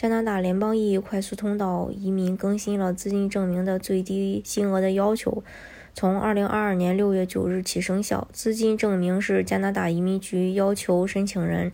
加拿大联邦 E 快速通道移民更新了资金证明的最低金额的要求，从二零二二年六月九日起生效。资金证明是加拿大移民局要求申请人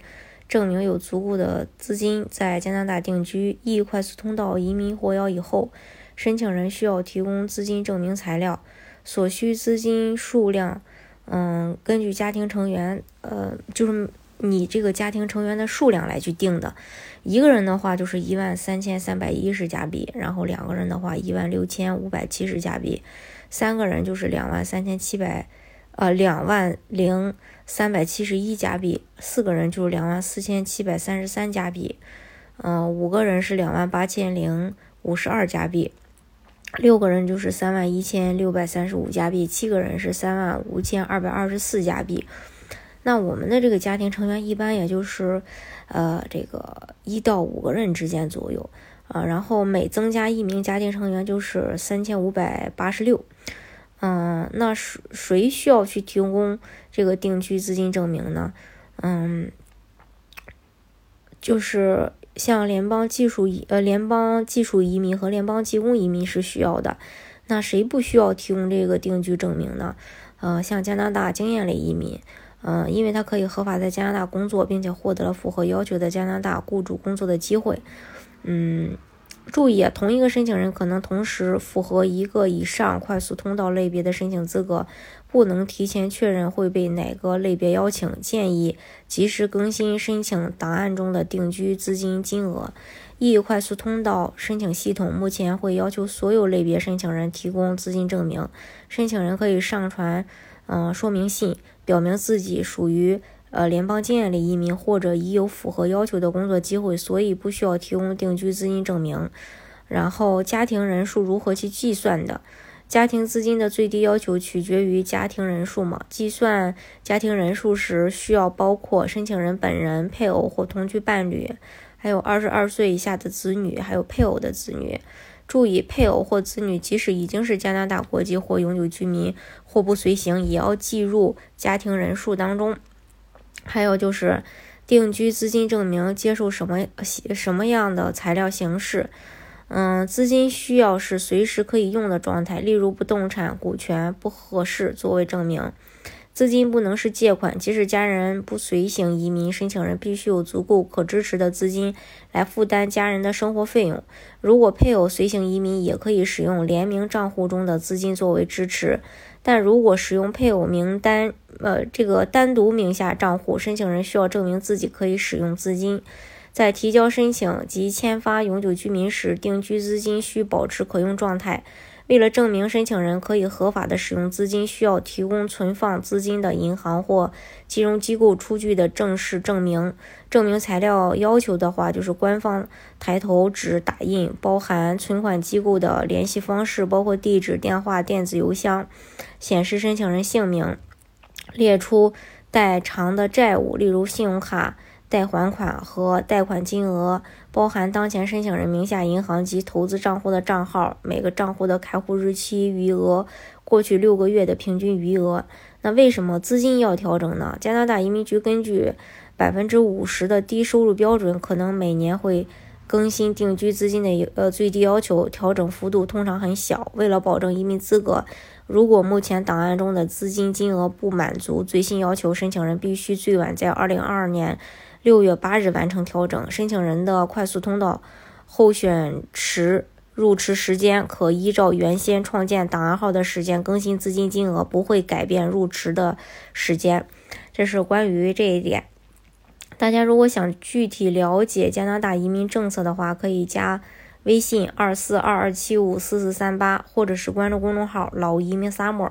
证明有足够的资金在加拿大定居。E 快速通道移民获邀以后，申请人需要提供资金证明材料，所需资金数量，嗯，根据家庭成员，呃，就是。你这个家庭成员的数量来去定的，一个人的话就是一万三千三百一十加币，然后两个人的话一万六千五百七十加币，三个人就是两万三千七百，呃两万零三百七十一加币，四个人就是两万四千七百三十三加币，嗯，五个人是两万八千零五十二加币，六个人就是三万一千六百三十五加币，七个人是三万五千二百二十四加币。那我们的这个家庭成员一般也就是，呃，这个一到五个人之间左右啊，然后每增加一名家庭成员就是三千五百八十六，嗯，那谁谁需要去提供这个定居资金证明呢？嗯，就是像联邦技术移呃联邦技术移民和联邦技工移民是需要的，那谁不需要提供这个定居证明呢？呃，像加拿大经验类移民。嗯，因为他可以合法在加拿大工作，并且获得了符合要求的加拿大雇主工作的机会。嗯，注意啊，同一个申请人可能同时符合一个以上快速通道类别的申请资格，不能提前确认会被哪个类别邀请。建议及时更新申请档案中的定居资金金额。E 快速通道申请系统目前会要求所有类别申请人提供资金证明，申请人可以上传。嗯，说明信表明自己属于呃联邦经验类移民，或者已有符合要求的工作机会，所以不需要提供定居资金证明。然后家庭人数如何去计算的？家庭资金的最低要求取决于家庭人数嘛？计算家庭人数时需要包括申请人本人、配偶或同居伴侣，还有二十二岁以下的子女，还有配偶的子女。注意，配偶或子女即使已经是加拿大国籍或永久居民或不随行，也要计入家庭人数当中。还有就是，定居资金证明接受什么什么样的材料形式？嗯，资金需要是随时可以用的状态，例如不动产、股权不合适作为证明。资金不能是借款，即使家人不随行移民，申请人必须有足够可支持的资金来负担家人的生活费用。如果配偶随行移民，也可以使用联名账户中的资金作为支持。但如果使用配偶名单，呃，这个单独名下账户，申请人需要证明自己可以使用资金。在提交申请及签发永久居民时，定居资金需保持可用状态。为了证明申请人可以合法的使用资金，需要提供存放资金的银行或金融机构出具的正式证明。证明材料要求的话，就是官方抬头纸打印，包含存款机构的联系方式，包括地址、电话、电子邮箱，显示申请人姓名，列出代偿的债务，例如信用卡。待还款和贷款金额包含当前申请人名下银行及投资账户的账号，每个账户的开户日期、余额、过去六个月的平均余额。那为什么资金要调整呢？加拿大移民局根据百分之五十的低收入标准，可能每年会更新定居资金的呃最低要求，调整幅度通常很小。为了保证移民资格，如果目前档案中的资金金额不满足最新要求，申请人必须最晚在二零二二年。六月八日完成调整，申请人的快速通道候选池入池时间可依照原先创建档案号的时间更新资金金额，不会改变入池的时间。这是关于这一点。大家如果想具体了解加拿大移民政策的话，可以加微信二四二二七五四四三八，或者是关注公众号“老移民 summer”。